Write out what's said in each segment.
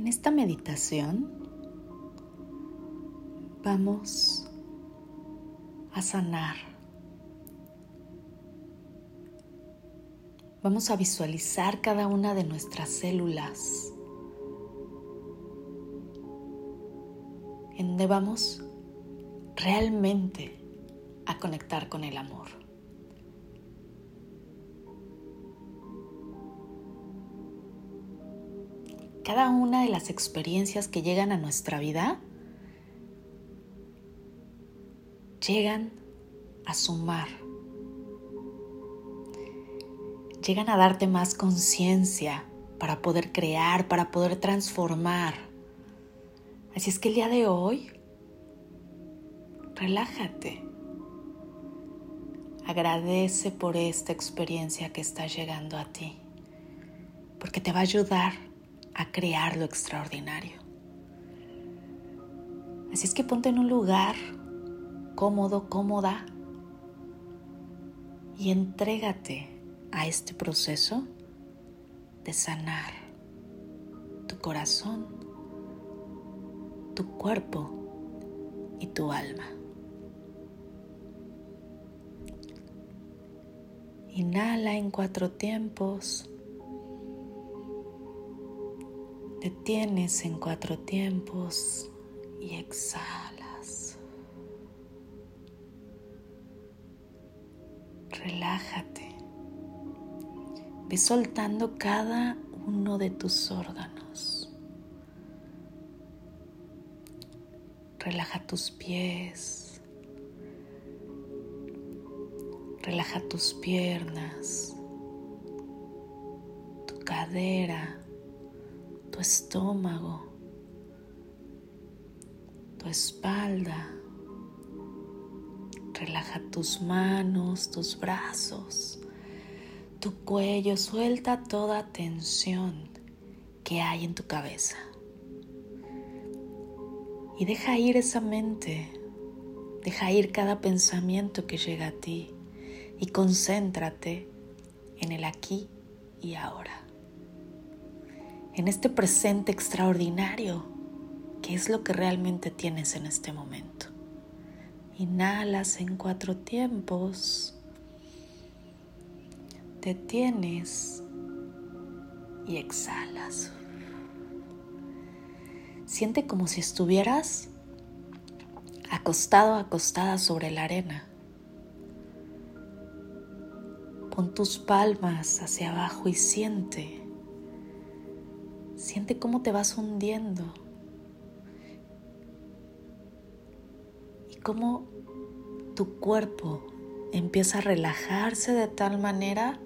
En esta meditación vamos a sanar. Vamos a visualizar cada una de nuestras células en donde vamos realmente a conectar con el amor. Cada una de las experiencias que llegan a nuestra vida llegan a sumar, llegan a darte más conciencia para poder crear, para poder transformar. Así es que el día de hoy, relájate. Agradece por esta experiencia que está llegando a ti, porque te va a ayudar a crear lo extraordinario. Así es que ponte en un lugar cómodo, cómoda y entrégate a este proceso de sanar tu corazón, tu cuerpo y tu alma. Inhala en cuatro tiempos. Detienes en cuatro tiempos y exhalas. Relájate. Ve soltando cada uno de tus órganos. Relaja tus pies. Relaja tus piernas, tu cadera tu estómago, tu espalda. Relaja tus manos, tus brazos, tu cuello. Suelta toda tensión que hay en tu cabeza. Y deja ir esa mente. Deja ir cada pensamiento que llega a ti. Y concéntrate en el aquí y ahora en este presente extraordinario, que es lo que realmente tienes en este momento. Inhalas en cuatro tiempos, detienes y exhalas. Siente como si estuvieras acostado, acostada sobre la arena. Pon tus palmas hacia abajo y siente Siente cómo te vas hundiendo y cómo tu cuerpo empieza a relajarse de tal manera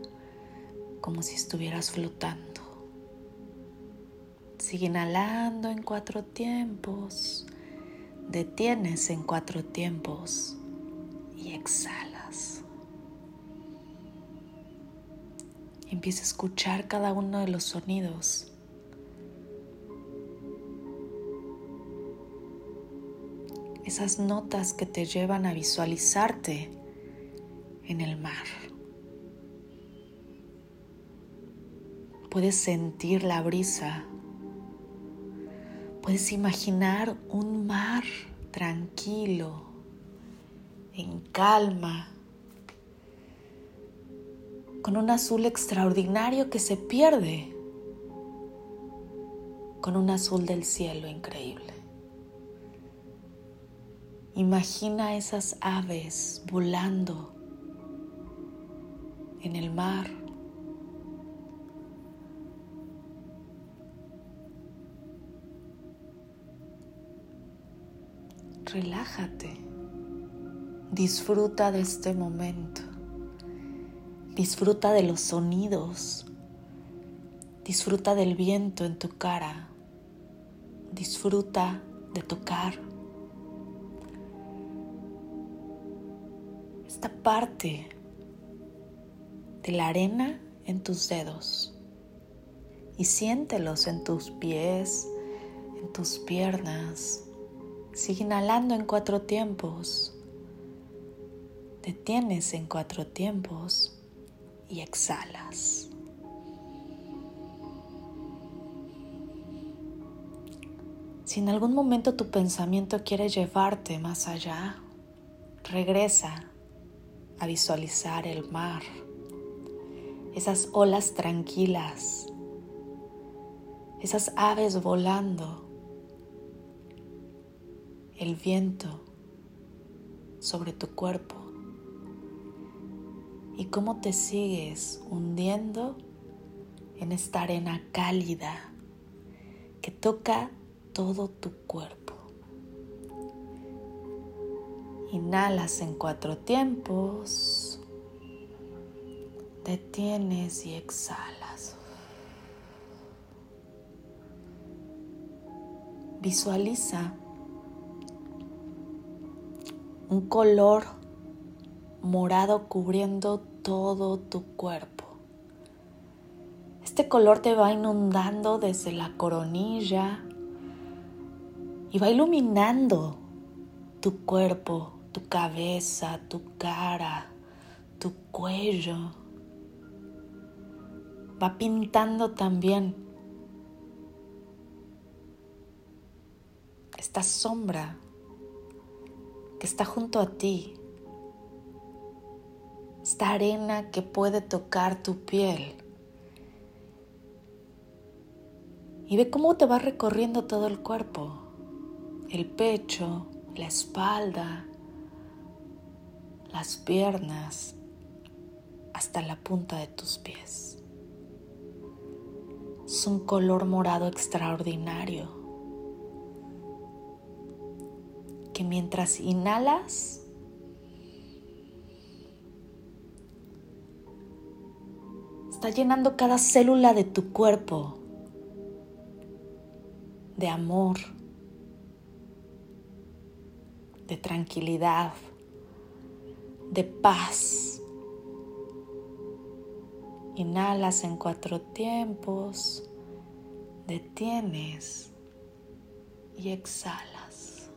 como si estuvieras flotando. Sigue inhalando en cuatro tiempos, detienes en cuatro tiempos y exhalas. Empieza a escuchar cada uno de los sonidos esas notas que te llevan a visualizarte en el mar. Puedes sentir la brisa. Puedes imaginar un mar tranquilo, en calma, con un azul extraordinario que se pierde, con un azul del cielo increíble. Imagina esas aves volando en el mar. Relájate, disfruta de este momento, disfruta de los sonidos, disfruta del viento en tu cara, disfruta de tocar esta parte de la arena en tus dedos y siéntelos en tus pies, en tus piernas. Sigue inhalando en cuatro tiempos. Detienes en cuatro tiempos y exhalas. Si en algún momento tu pensamiento quiere llevarte más allá, regresa visualizar el mar, esas olas tranquilas, esas aves volando, el viento sobre tu cuerpo y cómo te sigues hundiendo en esta arena cálida que toca todo tu cuerpo. Inhalas en cuatro tiempos, detienes y exhalas. Visualiza un color morado cubriendo todo tu cuerpo. Este color te va inundando desde la coronilla y va iluminando tu cuerpo, tu cabeza, tu cara, tu cuello. Va pintando también esta sombra que está junto a ti, esta arena que puede tocar tu piel. Y ve cómo te va recorriendo todo el cuerpo, el pecho, la espalda, las piernas, hasta la punta de tus pies. Es un color morado extraordinario que mientras inhalas, está llenando cada célula de tu cuerpo de amor, de tranquilidad, de paz. Inhalas en cuatro tiempos, detienes y exhalas.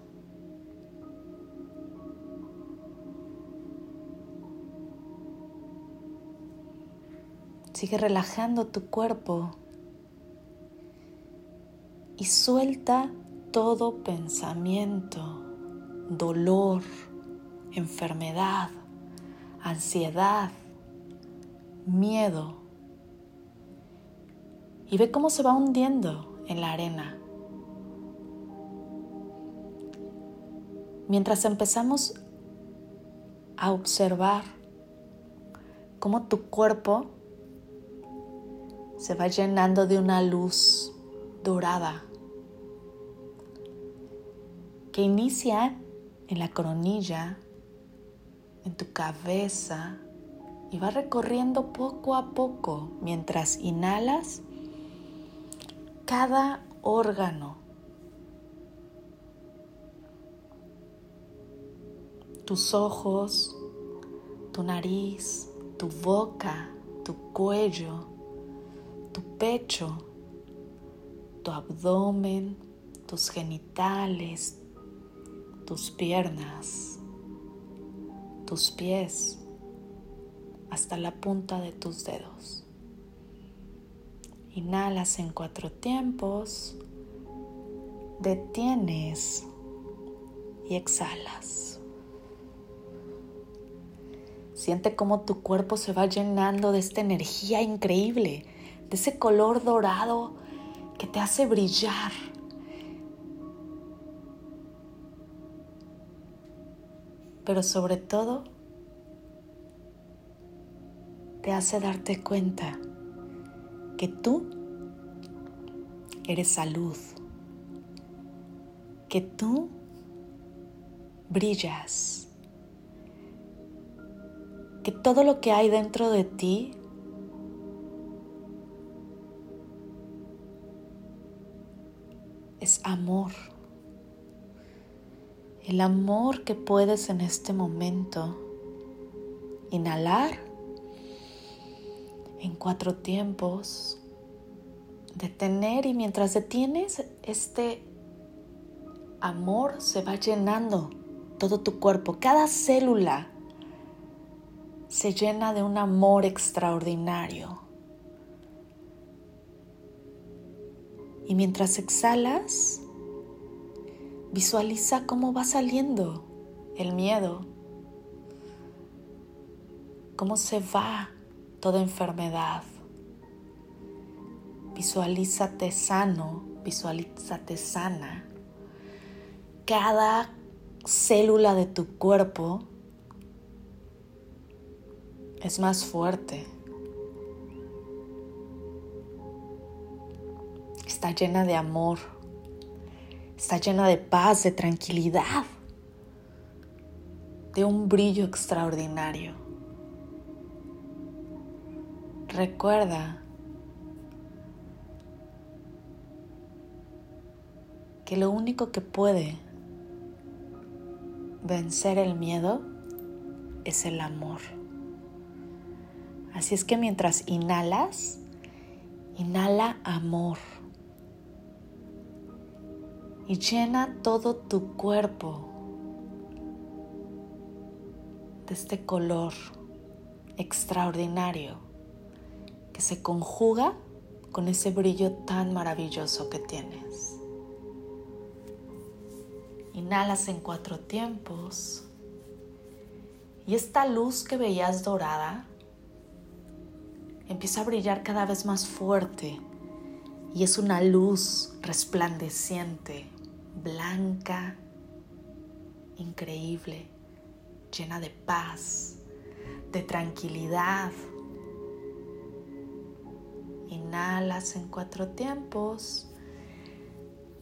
Sigue relajando tu cuerpo y suelta todo pensamiento, dolor, enfermedad, ansiedad, miedo. Y ve cómo se va hundiendo en la arena. Mientras empezamos a observar cómo tu cuerpo se va llenando de una luz dorada que inicia en la coronilla, en tu cabeza y va recorriendo poco a poco mientras inhalas cada órgano. Tus ojos, tu nariz, tu boca, tu cuello, tu pecho, tu abdomen, tus genitales, tus piernas, tus pies, hasta la punta de tus dedos. Inhalas en cuatro tiempos, detienes y exhalas. Siente cómo tu cuerpo se va llenando de esta energía increíble, de ese color dorado que te hace brillar pero sobre todo te hace darte cuenta que tú eres salud, que tú brillas, que todo lo que hay dentro de ti es amor el amor que puedes en este momento inhalar en cuatro tiempos, detener y mientras detienes, este amor se va llenando todo tu cuerpo, cada célula se llena de un amor extraordinario. Y mientras exhalas, Visualiza cómo va saliendo el miedo, cómo se va toda enfermedad. Visualízate sano, visualízate sana. Cada célula de tu cuerpo es más fuerte. Está llena de amor. Está llena de paz, de tranquilidad, de un brillo extraordinario. Recuerda que lo único que puede vencer el miedo es el amor. Así es que mientras inhalas, inhala amor y llena todo tu cuerpo de este color extraordinario que se conjuga con ese brillo tan maravilloso que tienes. Inhalas en cuatro tiempos y esta luz que veías dorada empieza a brillar cada vez más fuerte y es una luz resplandeciente, blanca, increíble, llena de paz, de tranquilidad. Inhalas en cuatro tiempos,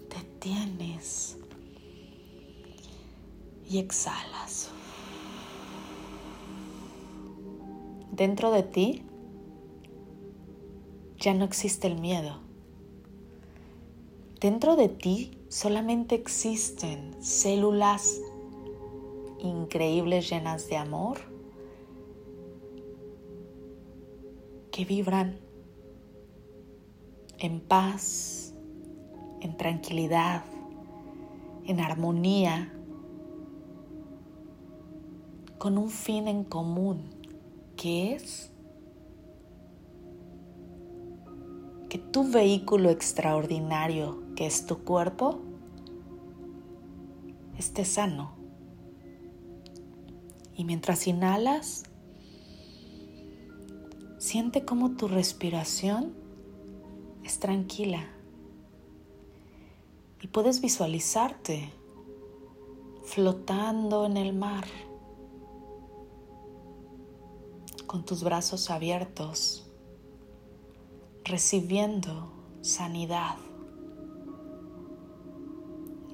detienes y exhalas. Dentro de ti ya no existe el miedo. Dentro de ti solamente existen células increíbles llenas de amor que vibran en paz, en tranquilidad, en armonía, con un fin en común, que es que tu vehículo extraordinario, que es tu cuerpo, esté sano. Y mientras inhalas, siente cómo tu respiración es tranquila. Y puedes visualizarte flotando en el mar, con tus brazos abiertos recibiendo sanidad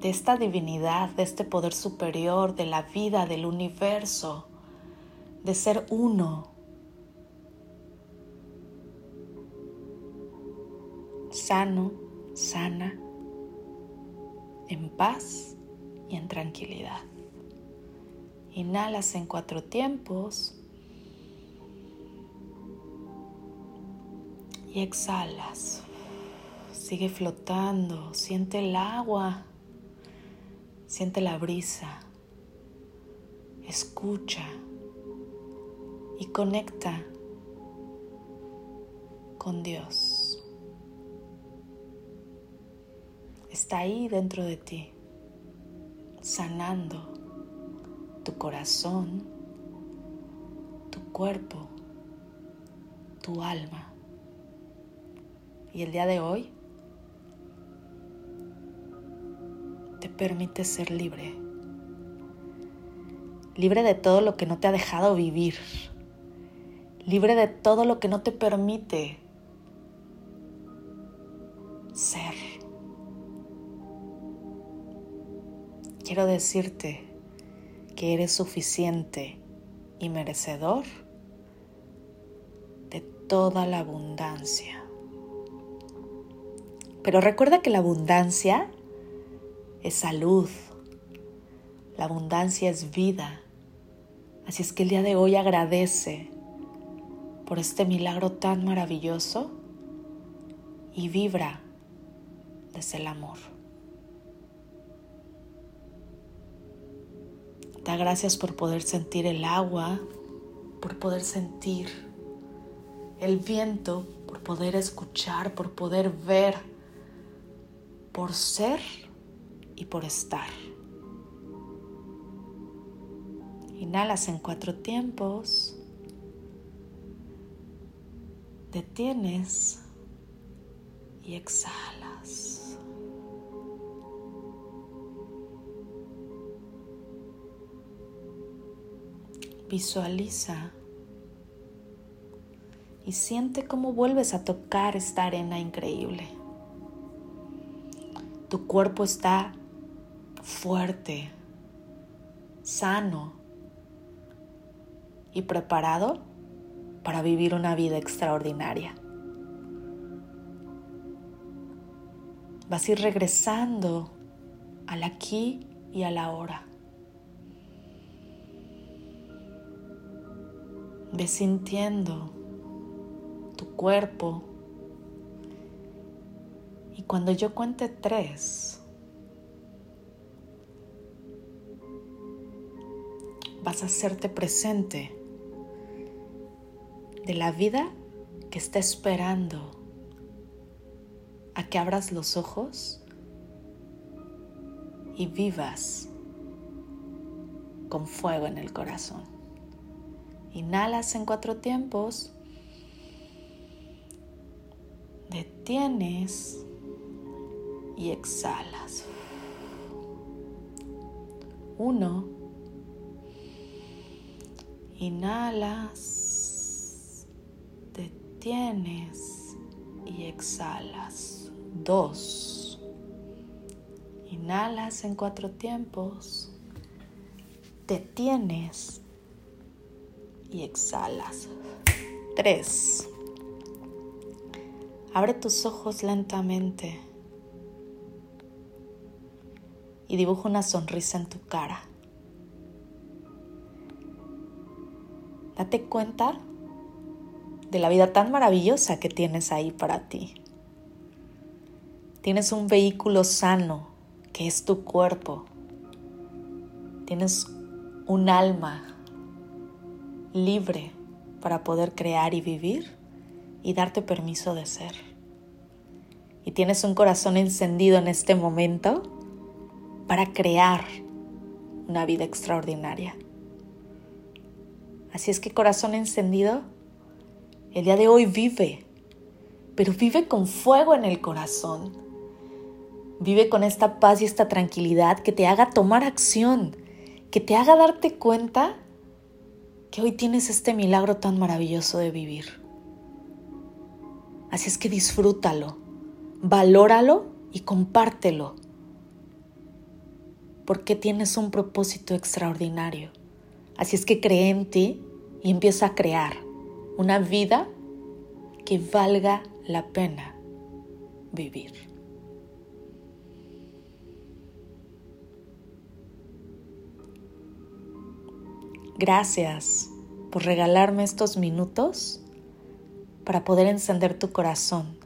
de esta divinidad, de este poder superior, de la vida, del universo, de ser uno. Sano, sana, en paz y en tranquilidad. Inhalas en cuatro tiempos. y exhalas. Sigue flotando, siente el agua, siente la brisa, escucha y conecta con Dios. Está ahí dentro de ti, sanando tu corazón, tu cuerpo, tu alma. Y el día de hoy permite ser libre. Libre de todo lo que no te ha dejado vivir. Libre de todo lo que no te permite ser. Quiero decirte que eres suficiente y merecedor de toda la abundancia pero recuerda que la abundancia es salud, la abundancia es vida. Así es que el día de hoy agradece por este milagro tan maravilloso y vibra desde el amor. Da gracias por poder sentir el agua, por poder sentir el viento, por poder escuchar, por poder ver por ser y por estar. Inhalas en cuatro tiempos. Detienes y exhalas. Visualiza y siente cómo vuelves a tocar esta arena increíble. Tu cuerpo está fuerte, sano y preparado para vivir una vida extraordinaria. Vas a ir regresando al aquí y a la ahora. Ves sintiendo tu cuerpo. Y cuando yo cuente tres, vas a hacerte presente de la vida que está esperando a que abras los ojos y vivas con fuego en el corazón. Inhalas en cuatro tiempos, detienes y exhalas. Uno, inhalas Tienes y exhalas. Dos. Inhalas en cuatro tiempos. Detienes y exhalas. Tres. Abre tus ojos lentamente y dibuja una sonrisa en tu cara. Date cuenta de la vida tan maravillosa que tienes ahí para ti. Tienes un vehículo sano que es tu cuerpo. Tienes un alma libre para poder crear y vivir y darte permiso de ser. Y tienes un corazón encendido en este momento para crear una vida extraordinaria. Así es que corazón encendido, el día de hoy vive, pero vive con fuego en el corazón. Vive con esta paz y esta tranquilidad que te haga tomar acción, que te haga darte cuenta que hoy tienes este milagro tan maravilloso de vivir. Así es que disfrútalo, valóralo y compártelo, porque tienes un propósito extraordinario. Así es que cree en ti y empieza a crear una vida que valga la pena vivir. Gracias por regalarme estos minutos para poder encender tu corazón,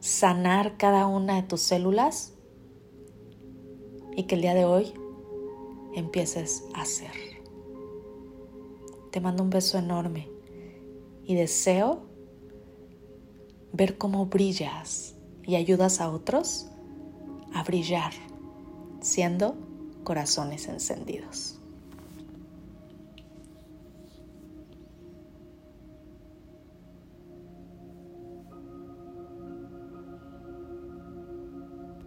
sanar cada una de tus células y que el día de hoy empieces a hacer. Te mando un beso enorme y deseo ver cómo brillas y ayudas a otros a brillar siendo corazones encendidos.